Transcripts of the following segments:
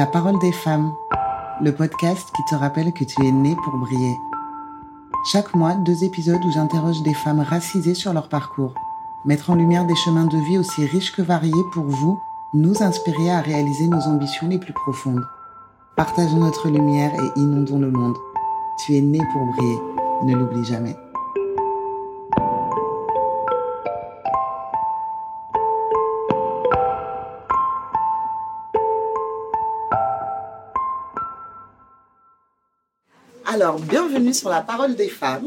La parole des femmes, le podcast qui te rappelle que tu es né pour briller. Chaque mois, deux épisodes où j'interroge des femmes racisées sur leur parcours. Mettre en lumière des chemins de vie aussi riches que variés pour vous, nous inspirer à réaliser nos ambitions les plus profondes. Partageons notre lumière et inondons le monde. Tu es né pour briller, ne l'oublie jamais. Alors, bienvenue sur la parole des femmes.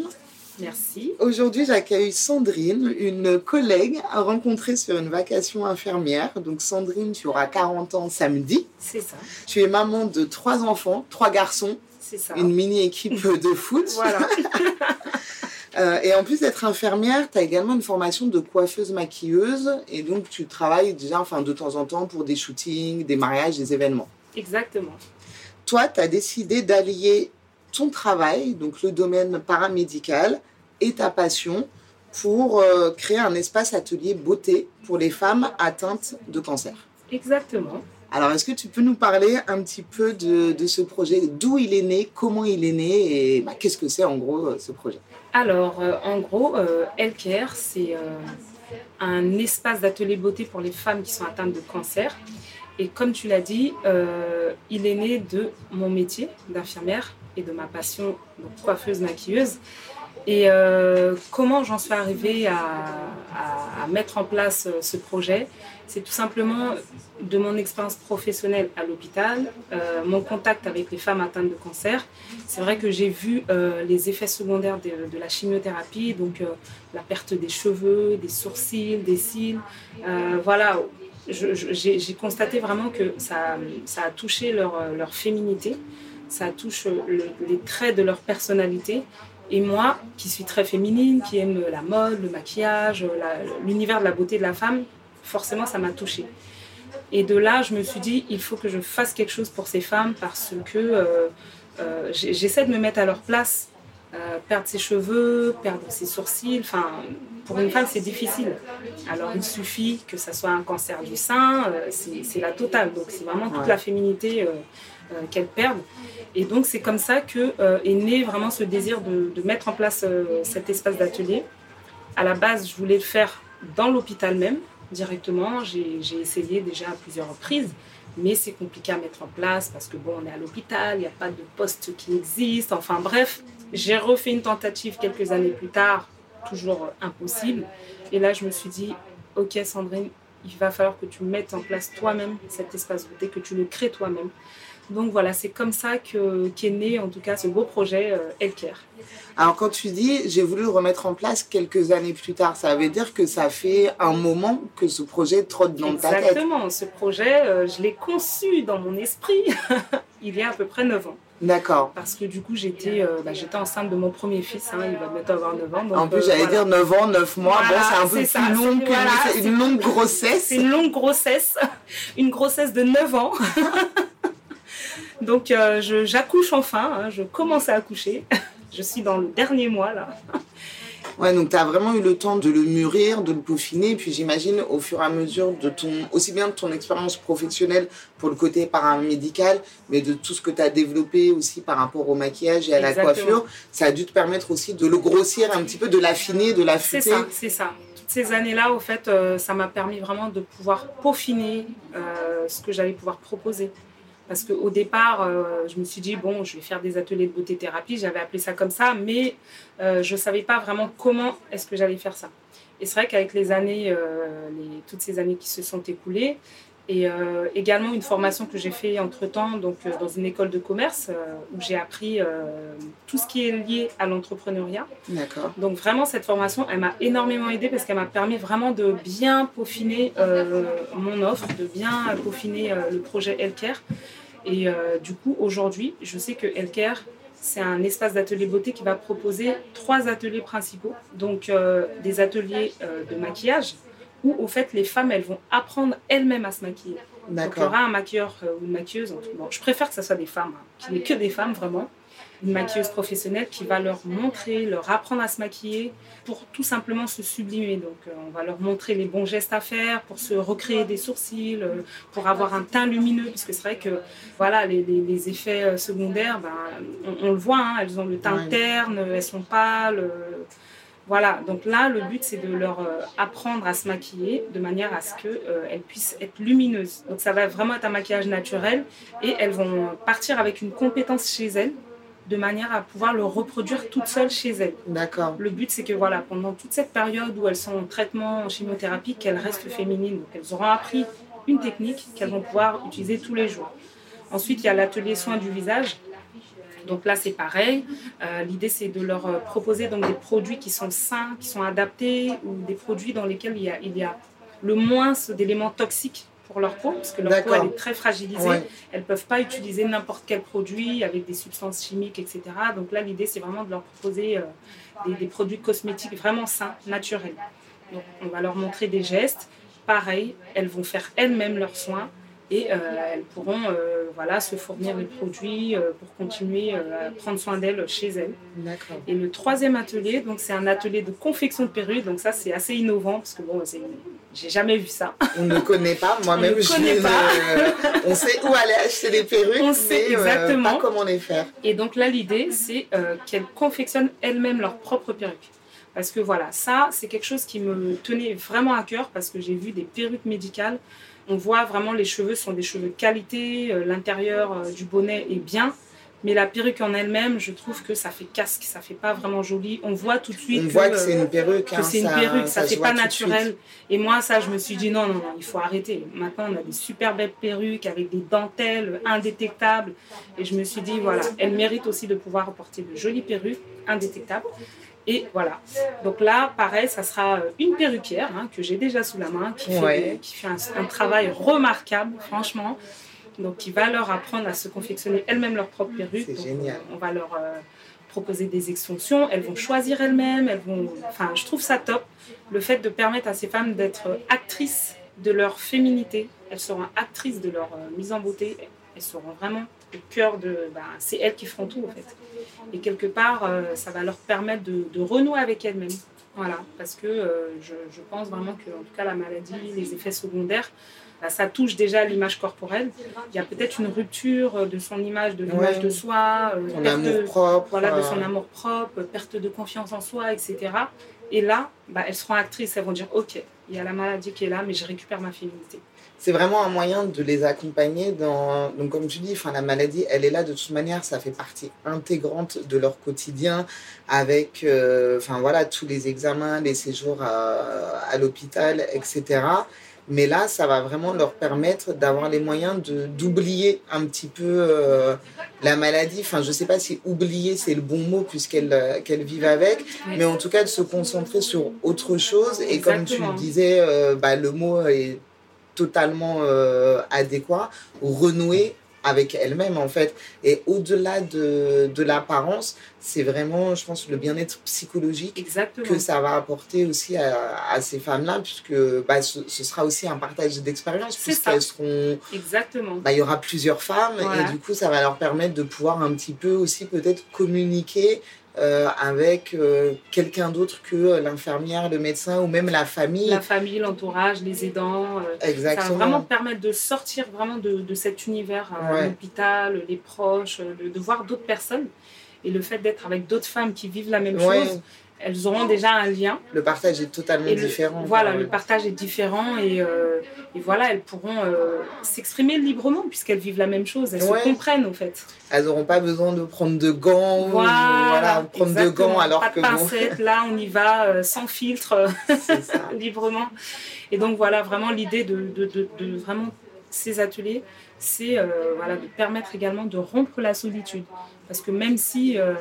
Merci. Aujourd'hui, j'accueille Sandrine, une collègue à rencontrer sur une vacation infirmière. Donc, Sandrine, tu auras 40 ans samedi. C'est ça. Tu es maman de trois enfants, trois garçons. C'est ça. Une mini-équipe de foot. Voilà. Euh, et en plus d'être infirmière, tu as également une formation de coiffeuse maquilleuse. Et donc, tu travailles déjà, enfin, de temps en temps pour des shootings, des mariages, des événements. Exactement. Toi, tu as décidé d'allier ton travail, donc le domaine paramédical, et ta passion pour euh, créer un espace atelier beauté pour les femmes atteintes de cancer. Exactement. Alors, est-ce que tu peux nous parler un petit peu de, de ce projet, d'où il est né, comment il est né? Et bah, qu'est-ce que c'est en gros euh, ce projet? Alors, euh, en gros, euh, Healthcare, c'est un espace d'atelier beauté pour les femmes qui sont atteintes de cancer. Et comme tu l'as dit, euh, il est né de mon métier d'infirmière et de ma passion donc coiffeuse maquilleuse. Et euh, comment j'en suis arrivée à, mettre en place euh, ce projet? C'est tout simplement de mon expérience professionnelle à l'hôpital, mon contact avec les femmes atteintes de cancer. C'est vrai que j'ai vu les effets secondaires de, la chimiothérapie, donc la perte des cheveux, des sourcils, des cils. Voilà, j'ai constaté vraiment que ça, ça a touché leur, féminité, ça touche le- les traits de leur personnalité. Et moi, qui suis très féminine, qui aime la mode, le maquillage, la- l'univers de la beauté de la femme, forcément, ça m'a touchée. Et de là, je me suis dit, il faut que je fasse quelque chose pour ces femmes parce que euh, euh, j'essaie de me mettre à leur place. Euh, perdre ses cheveux, perdre ses sourcils, enfin, pour une femme, c'est difficile. Alors, il suffit que ça soit un cancer du sein, euh, c'est la totale. Donc, c'est vraiment toute Ouais. la féminité euh, qu'elles perdent. Et donc, c'est comme ça que est né vraiment ce désir de, de mettre en place cet espace d'atelier. À la base, je voulais le faire dans l'hôpital même, directement. J'ai j'ai essayé déjà à plusieurs reprises, mais c'est compliqué à mettre en place parce que bon, on est à l'hôpital, il n'y a pas de poste qui existe. Enfin bref, j'ai refait une tentative quelques années plus tard, toujours euh, impossible. Et là, je me suis dit, ok Sandrine, il va falloir que tu mettes en place toi-même cet espace beauté, que tu le crées toi-même. Donc voilà, c'est comme ça que qu'est né en tout cas ce beau projet euh, Healthcare. Alors, quand tu dis j'ai voulu le remettre en place quelques années plus tard, ça veut dire que ça fait un moment que ce projet trotte dans ta tête. Exactement, ce projet, euh, je l'ai conçu dans mon esprit il y a à peu près 9 ans. D'accord. Parce que du coup, j'étais euh, bah, j'étais enceinte de mon premier fils, hein, il va bientôt avoir 9 ans. donc, En plus, euh, j'allais voilà. dire 9 ans, 9 mois. Voilà, bon, c'est un peu c'est plus ça, long c'est- que voilà, c'est c'est- une longue grossesse. C'est une longue grossesse, une grossesse de 9 ans. Donc euh, j'accouche enfin, hein, je commence à accoucher. Je suis dans le dernier mois là. Ouais, donc tu as vraiment eu le temps de le mûrir, de le peaufiner. Puis j'imagine, au fur et à mesure de ton, aussi bien de ton expérience professionnelle pour le côté paramédical, mais de tout ce que tu as développé aussi par rapport au maquillage et à la coiffure, ça a dû te permettre aussi de le grossir un petit peu, de l'affiner, de C'est l'affûter. ça, c'est ça. Toutes ces années-là, au fait, euh, ça m'a permis vraiment de pouvoir peaufiner euh, ce que j'allais pouvoir proposer. Parce qu'au départ, euh, je me suis dit, bon, je vais faire des ateliers de beauté thérapie, j'avais appelé ça comme ça, mais euh, je ne savais pas vraiment comment est-ce que j'allais faire ça. Et c'est vrai qu'avec les années, euh, toutes ces années qui se sont écoulées, et euh, également une formation que j'ai fait entre-temps donc, euh, dans une école de commerce, euh, où j'ai appris tout ce qui est lié à l'entrepreneuriat. D'accord. Donc vraiment, cette formation, elle m'a énormément aidée parce qu'elle m'a permis vraiment de bien peaufiner mon offre, de bien peaufiner le projet Healthcare. Et du coup, aujourd'hui, je sais que Healthcare, c'est un espace d'atelier beauté qui va proposer trois ateliers principaux. Donc des ateliers de maquillage où, au fait, les femmes, elles vont apprendre elles-mêmes à se maquiller. Donc il y aura un maquilleur euh, ou une maquilleuse. Bon, je préfère que ce soit des femmes, hein, qu'il n'y ait que des femmes vraiment. une maquilleuse professionnelle qui va leur montrer, leur apprendre à se maquiller pour tout simplement se sublimer. Donc, euh, on va leur montrer les bons gestes à faire pour se recréer des sourcils, euh, pour avoir un teint lumineux, parce que c'est vrai que voilà, les, les, effets secondaires, ben, on, le voit, hein, elles ont le teint terne, elles sont pâles. Voilà, donc là, le but, c'est de leur apprendre à se maquiller de manière à ce qu'elles puissent être lumineuses. Donc ça va vraiment être un maquillage naturel et elles vont partir avec une compétence chez elles de manière à pouvoir le reproduire toute seule chez elles. D'accord. Le but, c'est que voilà, pendant toute cette période où elles sont en traitement en chimiothérapie, qu'elles restent féminines. Donc, elles auront appris une technique qu'elles vont pouvoir utiliser tous les jours. Ensuite, il y a l'atelier soins du visage. Donc là, c'est pareil. Euh, l'idée, c'est de leur euh, proposer donc des produits qui sont sains, qui sont adaptés, ou des produits dans lesquels il y a, il y a le moins d'éléments toxiques pour leur peau, parce que leur peau elle est très fragilisée. Elles ne peuvent pas utiliser n'importe quel produit avec des substances chimiques, etc. Donc là, l'idée, c'est vraiment de leur proposer euh, des, produits cosmétiques vraiment sains, naturels. Donc on va leur montrer des gestes. Pareil, elles vont faire elles-mêmes leurs soins et euh, elles pourront euh, voilà, se fournir les produits euh, pour continuer à prendre soin d'elles chez elles. Et le troisième atelier, donc c'est un atelier de confection de perruques, donc ça c'est assez innovant parce que bon, j'ai jamais vu ça. On ne connaît pas, moi-même je connais pas. on sait où aller acheter les perruques, on sait exactement. pas comment les faire. Et donc là l'idée c'est qu'elles confectionnent elles-mêmes leurs propres perruques. Parce que voilà, ça, c'est quelque chose qui me tenait vraiment à cœur parce que j'ai vu des perruques médicales on voit vraiment les cheveux sont des cheveux de qualité, euh, l'intérieur euh, du bonnet est bien. Mais la perruque en elle-même, je trouve que ça fait casque, ça fait pas vraiment joli. On voit tout de suite. On voit que c'est une perruque. Que hein, c'est une perruque, ça, fait pas naturel. Et moi, ça, je me suis dit non, non, non, il faut arrêter. Maintenant, on a des super belles perruques avec des dentelles indétectables. Et je me suis dit, voilà, elle mérite aussi de pouvoir porter de jolies perruques indétectables. Et voilà. Donc là, pareil, ça sera euh, une perruquière hein, que j'ai déjà sous la main, qui fait, qui fait un, travail remarquable, franchement. Donc, qui va leur apprendre à se confectionner elles-mêmes leur propre perruque. C'est génial. On va leur euh, proposer des extensions. Elles vont choisir elles-mêmes. Elles vont. Enfin, je trouve ça top. Le fait de permettre à ces femmes d'être actrices de leur féminité. Elles seront actrices de leur euh, mise en beauté. Elles seront vraiment au cœur de. Bah, c'est elles qui feront tout, en fait. Et quelque part, euh, ça va leur permettre de, renouer avec elles-mêmes. Voilà, parce que euh, je, pense vraiment que, en tout cas, la maladie, les effets secondaires, bah, ça touche déjà l'image corporelle. Il y a peut-être une rupture de son image, de l'image de soi, euh, de, propre, voilà, de son amour propre, perte de confiance en soi, etc. Et là, bah, elles seront actrices, elles vont dire, ok, il y a la maladie qui est là, mais je récupère ma féminité c'est vraiment un moyen de les accompagner dans. Donc, comme tu dis, enfin, la maladie, elle est là de toute manière, ça fait partie intégrante de leur quotidien avec, euh, enfin, voilà, tous les examens, les séjours à, à l'hôpital, etc. Mais là, ça va vraiment leur permettre d'avoir les moyens d'oublier un petit peu euh, la maladie. Enfin, je ne sais pas si oublier, c'est le bon mot puisqu'elles euh, qu'elles vivent avec, mais en tout cas de se concentrer sur autre chose. Et comme tu le disais, bah, le mot est totalement euh, adéquat, renouer avec elle-même en fait. Et au-delà de, de l'apparence, c'est vraiment, je pense, le bien-être psychologique que ça va apporter aussi à, à ces femmes-là, puisque bah, ce, sera aussi un partage d'expérience, puisqu'elles seront... Exactement. Bah, il y aura plusieurs femmes, et du coup, ça va leur permettre de pouvoir un petit peu aussi peut-être communiquer euh, avec euh, quelqu'un d'autre que l'infirmière, le médecin ou même la famille. La famille, l'entourage, les aidants. Exactement. Euh, ça va vraiment permettre de sortir vraiment de, de cet univers, l'hôpital, les proches, de, voir d'autres personnes. Et le fait d'être avec d'autres femmes qui vivent la même chose, elles auront déjà un lien. Le partage est totalement différent. Voilà, le partage est différent et, euh, et voilà, elles pourront euh, s'exprimer librement puisqu'elles vivent la même chose. Elles se comprennent en fait. Elles n'auront pas besoin de prendre de gants. Voilà, prendre de gants alors pas que. De pincettes, là on y va euh, sans filtre, librement. Et donc voilà, vraiment l'idée de, de, de, de vraiment ces ateliers, c'est voilà, de permettre également de rompre la solitude. Parce que même si euh,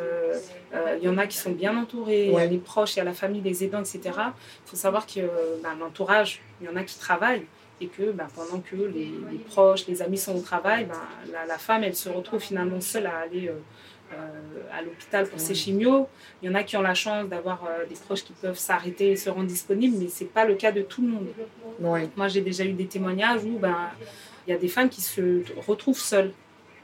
euh, il y en a qui sont bien entourés, il y a les proches, il y a la famille, les aidants, etc., il faut savoir que bah, l'entourage, il y en a qui travaillent et que bah, pendant que les, proches, les amis sont au travail, bah, la, femme, elle se retrouve finalement seule à aller euh, à l'hôpital pour ses chimios. Il y en a qui ont la chance d'avoir des proches qui peuvent s'arrêter et se rendre disponibles, mais ce n'est pas le cas de tout le monde. Moi, j'ai déjà eu des témoignages où ben, il y a des femmes qui se retrouvent seules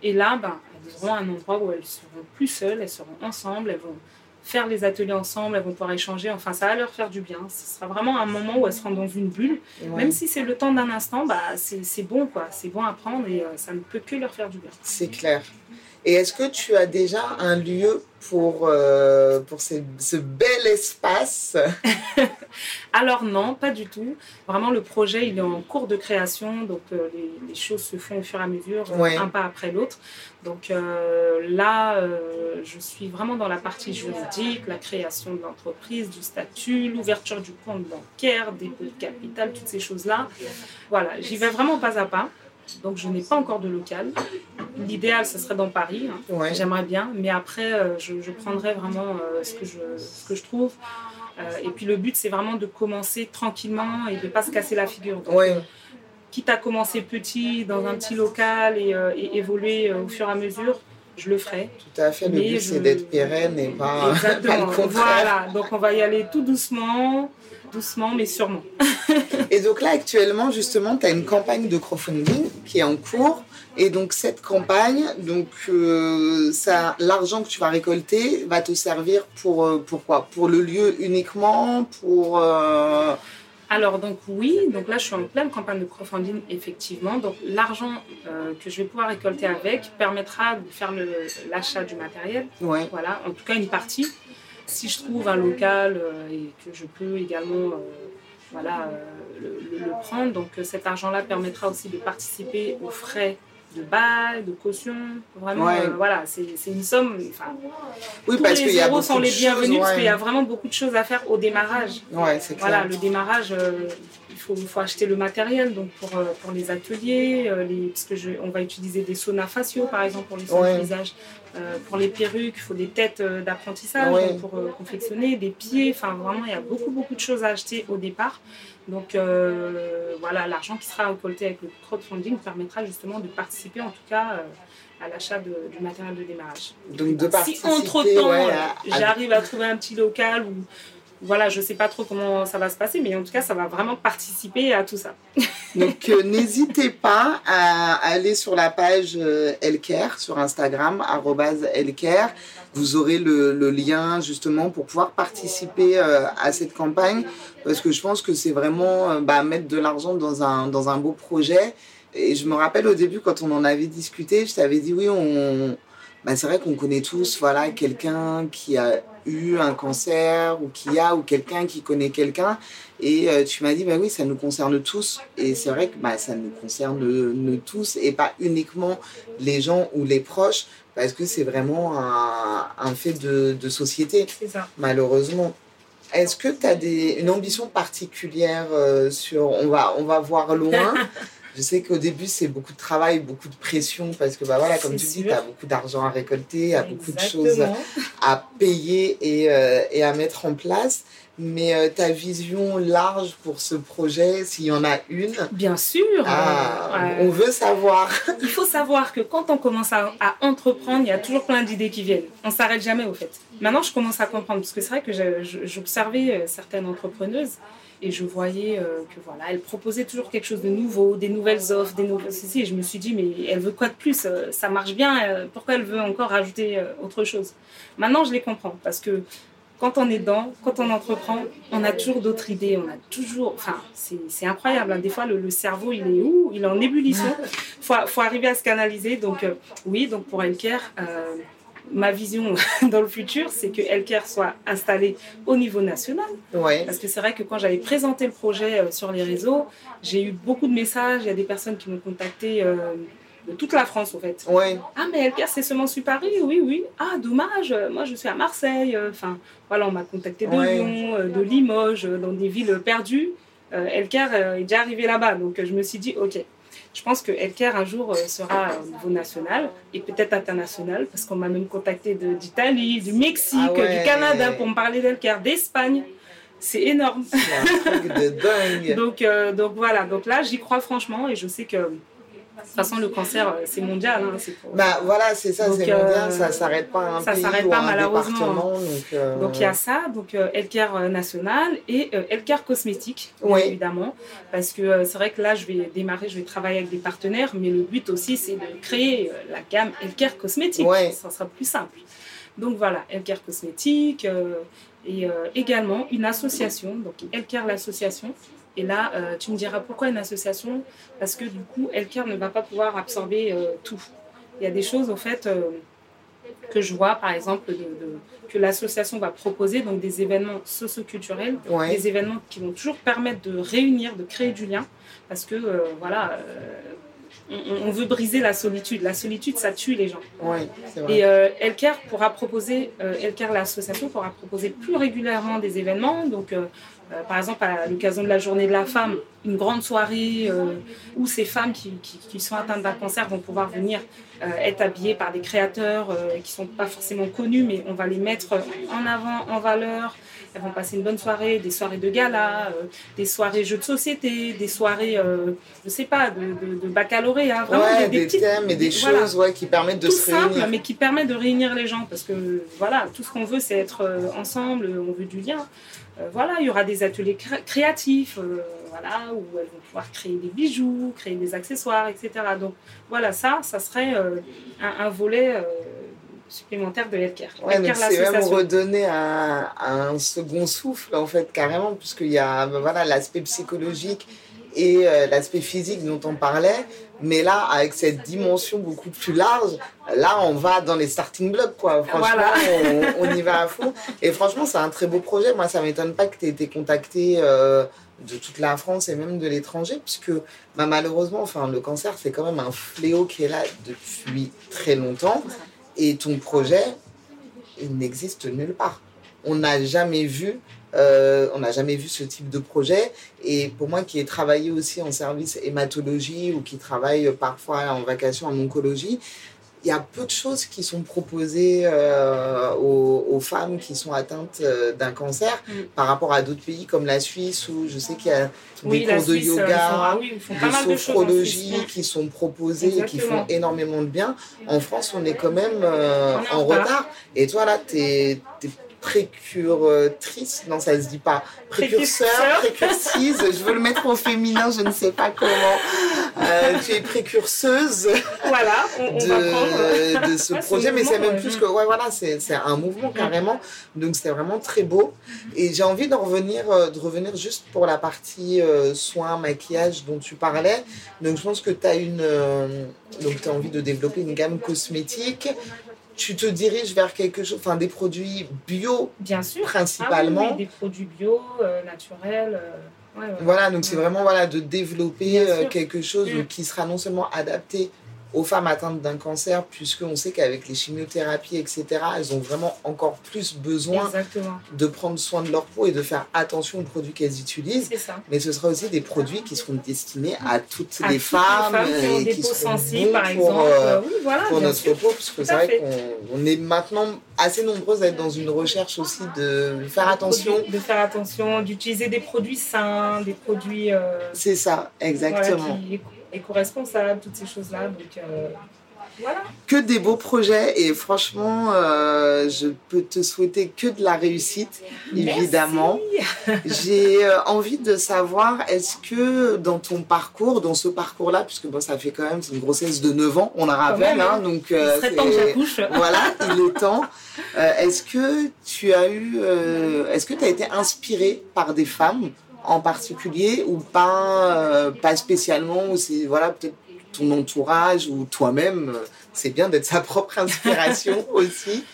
Et là, ben, elles auront un endroit où elles seront plus seules, elles seront ensemble, elles vont faire les ateliers ensemble, elles vont pouvoir échanger. Enfin, ça va leur faire du bien. Ce sera vraiment un moment où elles seront dans une bulle. Même si c'est le temps d'un instant, bah, c'est bon, quoi. C'est bon à prendre et euh, ça ne peut que leur faire du bien. C'est clair. Et est-ce que tu as déjà un lieu pour, euh, pour ce, bel espace Alors non, pas du tout. Vraiment, le projet, il est en cours de création, donc euh, les, choses se font au fur et à mesure, euh, un pas après l'autre. Donc là, je suis vraiment dans la partie juridique, la création de l'entreprise, du statut, l'ouverture du compte bancaire, dépôt de capital, toutes ces choses-là. Voilà, j'y vais vraiment pas à pas. Donc, je n'ai pas encore de local. L'idéal, ce serait dans Paris. Hein. J'aimerais bien. Mais après, euh, je, prendrai vraiment euh, ce, que je, ce que je trouve. Euh, et puis, le but, c'est vraiment de commencer tranquillement et de ne pas se casser la figure. Donc, quitte à commencer petit, dans un petit local et, évoluer au fur et à mesure, je le ferai. Tout à fait. Le but, c'est d'être pérenne et pas, Exactement. Voilà. Donc, on va y aller tout doucement doucement mais sûrement. et donc là, actuellement, justement, tu as une campagne de crowdfunding qui est en cours. Et donc cette campagne, donc euh, ça, l'argent que tu vas récolter va te servir pour, euh, pour quoi? Pour le lieu uniquement Pour euh, alors donc oui, donc là je suis en pleine campagne de crowdfunding effectivement. Donc l'argent que je vais pouvoir récolter avec permettra de faire l'achat du matériel. Ouais. Voilà, en tout cas une partie si je trouve un local et que je peux également voilà, euh, le, prendre, donc cet argent-là permettra aussi de participer aux frais de bail, de caution. Vraiment, voilà, c'est une somme. Oui, tous parce les euros sont les bienvenus parce qu'il y a vraiment beaucoup de choses à faire au démarrage. Ouais, c'est Voilà, le démarrage, il faut, acheter le matériel donc pour, euh, pour les ateliers, euh, les, parce que je, on va utiliser des saunas faciaux par exemple pour les soins de visage. Euh, pour les perruques, il faut des têtes d'apprentissage pour confectionner, des pieds. Enfin, vraiment, il y a beaucoup, beaucoup de choses à acheter au départ. Donc, voilà, l'argent qui sera récolté avec le crowdfunding permettra justement de participer, en tout cas, à l'achat du matériel de démarrage. Donc, de si entre-temps, j'arrive à trouver un petit local où voilà, je ne sais pas trop comment ça va se passer, mais en tout cas, ça va vraiment participer à tout ça. Donc, euh, n'hésitez pas à aller sur la page euh, Elker sur Instagram, Elker. Vous aurez le, lien justement pour pouvoir participer euh, à cette campagne, parce que je pense que c'est vraiment bah, mettre de l'argent dans un, dans un beau projet. Et je me rappelle au début, quand on en avait discuté, je t'avais dit oui, on, bah, c'est vrai qu'on connaît tous voilà, quelqu'un qui a eu un cancer ou qui a ou quelqu'un qui connaît quelqu'un et euh, tu m'as dit bah oui ça nous concerne tous et c'est vrai que bah, ça nous concerne nous tous et pas uniquement les gens ou les proches parce que c'est vraiment un, un, fait de, de société ça. malheureusement est-ce que tu as des, une ambition particulière euh, sur on va on va voir loin Je sais qu'au début, c'est beaucoup de travail, beaucoup de pression, parce que, bah voilà, comme tu dis, tu as beaucoup d'argent à récolter, a beaucoup de choses à payer et, euh, et à mettre en place. Mais euh, ta vision large pour ce projet, s'il y en a une Bien sûr ah, On veut savoir Il faut savoir que quand on commence à, à entreprendre, il y a toujours plein d'idées qui viennent. On s'arrête jamais, au fait. Maintenant, je commence à comprendre, parce que c'est vrai que j'observais euh, certaines entrepreneuses et je voyais euh, que voilà, elle proposait toujours quelque chose de nouveau, des nouvelles offres, des nouvelles ceci. Et je me suis dit, mais elle veut quoi de plus euh, Ça marche bien, euh, pourquoi elle veut encore rajouter autre chose? Maintenant, je les comprends parce que quand on est dedans, quand on entreprend, on a toujours d'autres idées, on a toujours. Enfin, c'est incroyable. Hein. Des fois, le, cerveau, il est où? Il est en ébullition. Il faut, faut, arriver à se canaliser. Donc, oui, donc pour Elker, ma vision dans le futur, c'est que Elker soit installé au niveau national. Parce que c'est vrai que quand j'avais présenté le projet euh, sur les réseaux, j'ai eu beaucoup de messages. Il y a des personnes qui m'ont contacté euh, de toute la France, en fait. Ah, mais Elker, c'est seulement sur Paris? Oui, oui. Ah, dommage. Moi, je suis à Marseille. Enfin, voilà, on m'a contacté de Lyon, euh, de Limoges, dans des villes perdues. Elker est déjà arrivé là-bas. Donc, je me suis dit, OK, je pense que Elker un jour euh, sera au niveau national et peut-être international parce qu'on m'a même contacté d'Italie, du Mexique, ah du Canada pour me parler d'Elker, d'Espagne. C'est énorme. C'est un truc de dingue. donc, euh, donc voilà, donc là j'y crois franchement et je sais que toute façon, le cancer, euh, c'est mondial. Hein, Bah voilà, c'est ça, c'est mondial, ça s'arrête pas à un ça pays s'arrête pas malheureusement. département. Donc, Donc il y a ça, donc euh, Healthcare National et euh, Healthcare Cosmétique, Oui. évidemment. Parce que euh, c'est vrai que là, je vais démarrer, je vais travailler avec des partenaires, mais le but aussi, c'est de créer euh, la gamme Healthcare Cosmétique. Ça sera plus simple. Donc voilà, Healthcare Cosmétique euh, et euh, également une association, donc Healthcare l'association. Et là, euh, tu me diras pourquoi une association Parce que du coup, Healthcare ne va pas pouvoir absorber euh, tout. Il y a des choses, au fait, euh, que je vois, par exemple, de- de- que l'association va proposer, donc des événements socioculturels, ouais. des événements qui vont toujours permettre de réunir, de créer du lien, parce que, voilà, on, on veut briser la solitude. La solitude, ça tue les gens. Ouais, c'est vrai. Et euh, Elker pourra proposer, euh, Elker l'association pourra proposer plus régulièrement des événements. Donc, euh, euh, par exemple, à l'occasion de la journée de la femme, une grande soirée euh, où ces femmes qui, sont atteintes d'un cancer vont pouvoir venir euh, être habillées par des créateurs qui sont pas forcément connus, mais on va les mettre en avant, en valeur. Elles vont passer une bonne soirée, des soirées de gala, euh, des soirées jeux de société, des soirées, euh, je sais pas, de, de, de baccalauréat. Vraiment, ouais, des, des, petites- thèmes et des voilà choses ouais, qui permettent de tout se simple, réunir. mais qui permet de réunir les gens. Parce que voilà, tout ce qu'on veut, c'est être euh, ensemble, on veut du lien. Euh, voilà, il y aura des ateliers cré- créatifs, euh, voilà, où elles vont pouvoir créer des bijoux, créer des accessoires, etc. Donc voilà, ça, ça serait euh, un, un volet supplémentaire de Healthcare. Ouais, donc c'est même redonner un, un second souffle, en fait, carrément, puisqu'il y a ben voilà, l'aspect psychologique et euh, l'aspect physique dont on parlait. Mais là, avec cette dimension beaucoup plus large, là, on va dans les starting blocks, quoi. Franchement, Voilà. on, on y va à fond. Et franchement, c'est un très beau projet. Moi, ça m'étonne pas que tu aies été contacté euh, de toute la France et même de l'étranger, puisque bah, malheureusement, enfin, le cancer, c'est quand même un fléau qui est là depuis très longtemps. Et ton projet, il n'existe nulle part. On n'a jamais vu, euh, on n'a jamais vu ce type de projet. Et pour moi, qui ai travaillé aussi en service hématologie ou qui travaille parfois en vacation en oncologie, il y a peu de choses qui sont proposées euh, aux, aux femmes qui sont atteintes euh, d'un cancer Mm. par rapport à d'autres pays comme la Suisse où je sais qu'il y a Oui, des cours de Suisse, euh, ils font- yoga, ah oui, pas de qui sont proposés et qui font énormément de bien. En France, on est quand même euh, en retard. Et toi, là, tu es, précuratrice, non, ça se dit pas. Précurseur, précursise, je veux le mettre au féminin, je ne sais pas comment. Euh, tu es précurseuse Voilà, on, on va prendre. de, ce Ouais, projet, mais c'est même ouais. plus que, ouais, voilà, c'est un mouvement carrément. Donc c'est vraiment très beau. Et j'ai envie de revenir, euh, de revenir juste pour la partie euh, soins, maquillage dont tu parlais. Donc je pense que tu as une, euh, donc tu as envie de développer une gamme cosmétique. Tu te diriges vers quelque chose, enfin des produits bio Bien sûr. principalement. Ah oui, oui, des produits bio, euh, naturels. euh, ouais, ouais. Voilà, donc c'est Ouais. vraiment voilà, de développer euh, quelque chose Mm. qui sera non seulement adapté aux femmes atteintes d'un cancer, puisqu'on sait qu'avec les chimiothérapies, etc., elles ont vraiment encore plus besoin Exactement. de prendre soin de leur peau et de faire attention aux produits qu'elles utilisent. Ça. Mais ce sera aussi des produits qui seront destinés à toutes À les toutes femmes, qui ont et des qui peaux sensibles, par pour, exemple. euh, oui, voilà, pour notre sûr. peau, parce que Tout c'est vrai qu'on on est maintenant assez nombreuses à être dans une recherche aussi de faire attention. Produits- De faire attention, d'utiliser des produits sains, des produits euh, C'est ça, exactement. voilà, qui éco- éco-responsables, toutes ces choses-là. Donc, euh, voilà. que des beaux projets et franchement, euh, je peux te souhaiter que de la réussite, évidemment. J'ai euh, envie de savoir, est-ce que dans ton parcours, dans ce parcours-là, puisque bon, ça fait quand même une grossesse de 9 ans, on la rappelle, même, hein, hein. donc Il euh, serait temps que j'accouche. voilà, il est temps. Euh, est-ce que tu as eu, est-ce que tu as été inspiré par des femmes en particulier ou pas, euh, pas spécialement, ou c'est voilà peut-être ton entourage ou toi-même, euh, c'est bien d'être sa propre inspiration aussi.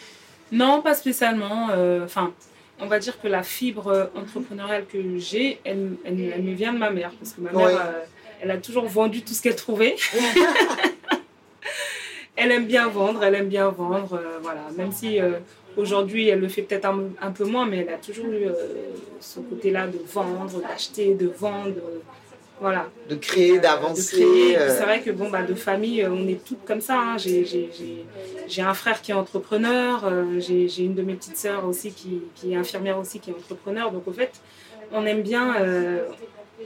Non, pas spécialement. euh, Enfin, on va dire que la fibre entrepreneuriale que j'ai, elle, elle, elle me vient de ma mère. Parce que ma mère, Ouais. euh, elle a toujours vendu tout ce qu'elle trouvait. elle aime bien vendre, elle aime bien vendre. voilà. Même si aujourd'hui, elle le fait peut-être un, un peu moins, mais elle a toujours eu euh, ce côté-là de vendre, d'acheter, de vendre. euh, voilà. De créer, d'avancer. euh, C'est vrai que bon, bah, de famille, on est toutes comme ça. hein. J'ai- un frère qui est entrepreneur, j'ai une de mes petites sœurs aussi qui, qui est infirmière aussi qui est entrepreneur. Donc au fait, on aime bien, euh,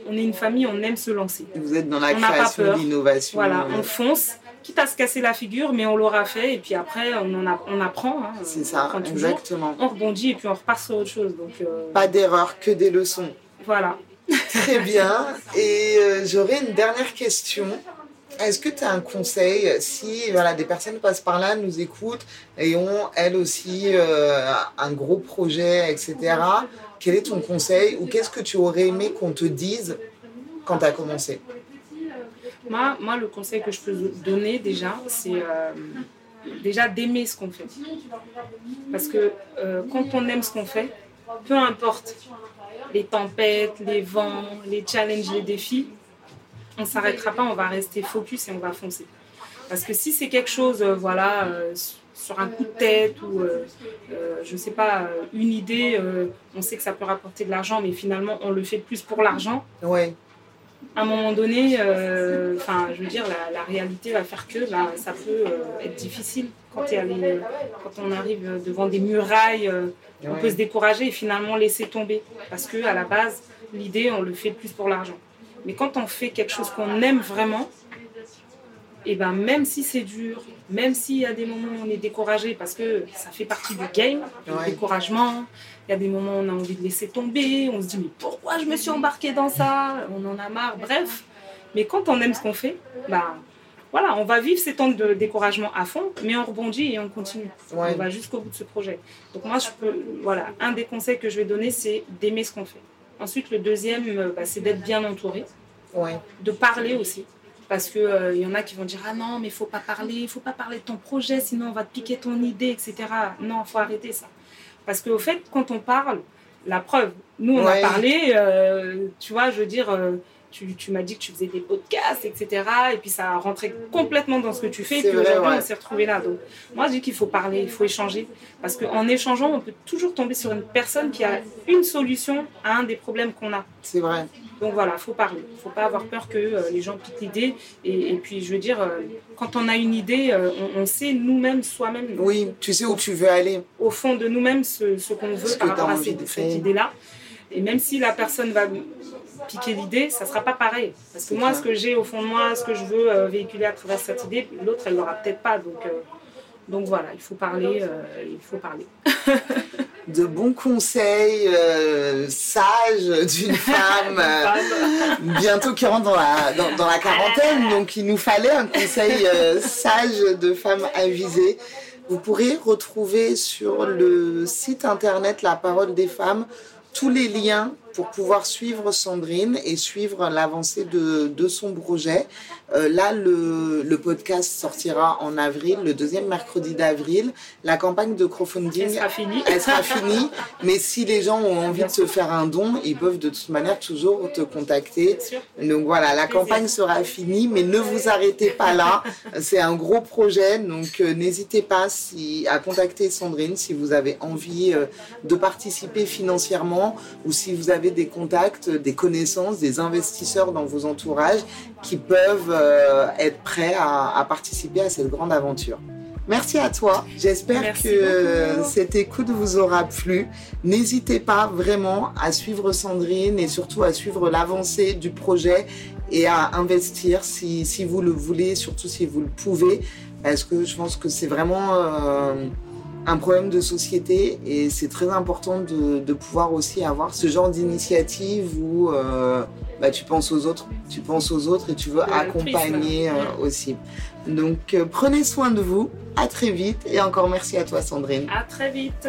on est une famille, on aime se lancer. Vous êtes dans la On création, l'innovation. Voilà, on fonce, quitte à se casser la figure, mais on l'aura fait et puis après on, en a- on apprend. hein. C'est On ça, toujours. exactement. On rebondit et puis on repart sur autre chose. Donc euh, Pas d'erreur, que des leçons. voilà. Très bien. Et euh, j'aurais une dernière question. Est-ce que tu as un conseil si voilà, des personnes passent par là, nous écoutent et ont elles aussi euh, un gros projet, etc. Quel est ton conseil ou qu'est-ce que tu aurais aimé qu'on te dise quand tu as commencé? Moi, le conseil que je peux donner déjà, c'est euh, déjà d'aimer ce qu'on fait. Parce que euh, quand on aime ce qu'on fait, peu importe les tempêtes, les vents, les challenges, les défis, on ne s'arrêtera pas, on va rester focus et on va foncer. Parce que si c'est quelque chose, euh, voilà, sur un coup de tête ou, je ne sais pas, une idée, on sait que ça peut rapporter de l'argent, mais finalement, on le fait plus pour l'argent, Ouais, à un moment donné, euh, je veux dire, la, la réalité va faire que bah, ça peut euh, être difficile quand, il y a les- quand on arrive devant des murailles. euh, on peut se décourager et finalement laisser tomber. Parce que à la base, l'idée, on le fait plus pour l'argent. Mais quand on fait quelque chose qu'on aime vraiment, et ben même si c'est dur, même s'il y a des moments où on est découragé, parce que ça fait partie du game, le découragement, il y a des moments où on a envie de laisser tomber, on se dit mais pourquoi je me suis embarqué dans ça? On en a marre, bref. Mais quand on aime ce qu'on fait, bah voilà, on va vivre ces temps de découragement à fond, mais on rebondit et on continue. Ouais. On va jusqu'au bout de ce projet. Donc moi, je peux, voilà, un des conseils que je vais donner, c'est d'aimer ce qu'on fait. Ensuite, le deuxième, euh, bah, c'est d'être bien entouré, ouais, de parler aussi. Parce qu'il il y en a qui vont dire Ah non, mais il faut pas parler, il faut pas parler de ton projet, sinon on va te piquer ton idée, etc. Non, il faut arrêter ça. Parce qu'au fait, quand on parle, la preuve, nous on Ouais. a parlé, euh, tu vois, je veux dire, euh, tu, tu m'as dit que tu faisais des podcasts, etc. Et puis ça a rentré complètement dans ce que tu fais. Et puis aujourd'hui, ouais. on s'est retrouvés là. Donc moi, je dis qu'il faut parler, il faut échanger. Parce qu'en échangeant, on peut toujours tomber sur une personne qui a une solution à un des problèmes qu'on a. c'est vrai. Donc voilà, faut parler. faut pas avoir peur que euh, les gens piquent l'idée. Et, et puis, je veux dire, euh, quand on a une idée, euh, on, on sait nous-mêmes, soi-même, Oui, tu sais où tu veux aller. au fond de nous-mêmes, ce, ce qu'on veut Ce par rapport à cette, idée-là. Et même si la personne va piquer l'idée, ça sera pas pareil. Parce que moi, ce que j'ai au fond de moi, ce que je veux euh, véhiculer à travers cette idée, l'autre, elle l'aura peut-être pas. Donc, euh, donc voilà, il faut parler. euh, il faut parler. De bons conseils euh, sages d'une femme. euh, bientôt qui rentre dans la, dans, dans la quarantaine, donc il nous fallait un conseil euh, sage de femme avisée. Vous pourrez retrouver sur le site internet La Parole des Femmes tous les liens pour pouvoir suivre Sandrine et suivre l'avancée de, de son projet. Euh, là, le, le podcast sortira en avril, le deuxième mercredi d'avril. La campagne de crowdfunding Elle sera finie. elle sera finie. Mais si les gens ont envie de se faire un don, ils peuvent de toute manière toujours te contacter. Donc voilà, la campagne sera finie, mais ne vous arrêtez pas là. C'est un gros projet, donc euh, n'hésitez pas si, à contacter Sandrine si vous avez envie euh, de participer financièrement ou si vous avez des contacts, des connaissances, des investisseurs dans vos entourages qui peuvent euh, être prêts à, à participer à cette grande aventure. Merci à toi. J'espère que beaucoup. cette écoute vous aura plu. N'hésitez pas vraiment à suivre Sandrine et surtout à suivre l'avancée du projet et à investir si, si vous le voulez, surtout si vous le pouvez, parce que je pense que c'est vraiment euh, un problème de société et c'est très important de, de pouvoir aussi avoir ce genre d'initiative où euh, bah, tu penses aux autres, tu penses aux autres et tu veux accompagner euh, aussi. Donc euh, prenez soin de vous, à très vite et encore merci à toi Sandrine. À très vite.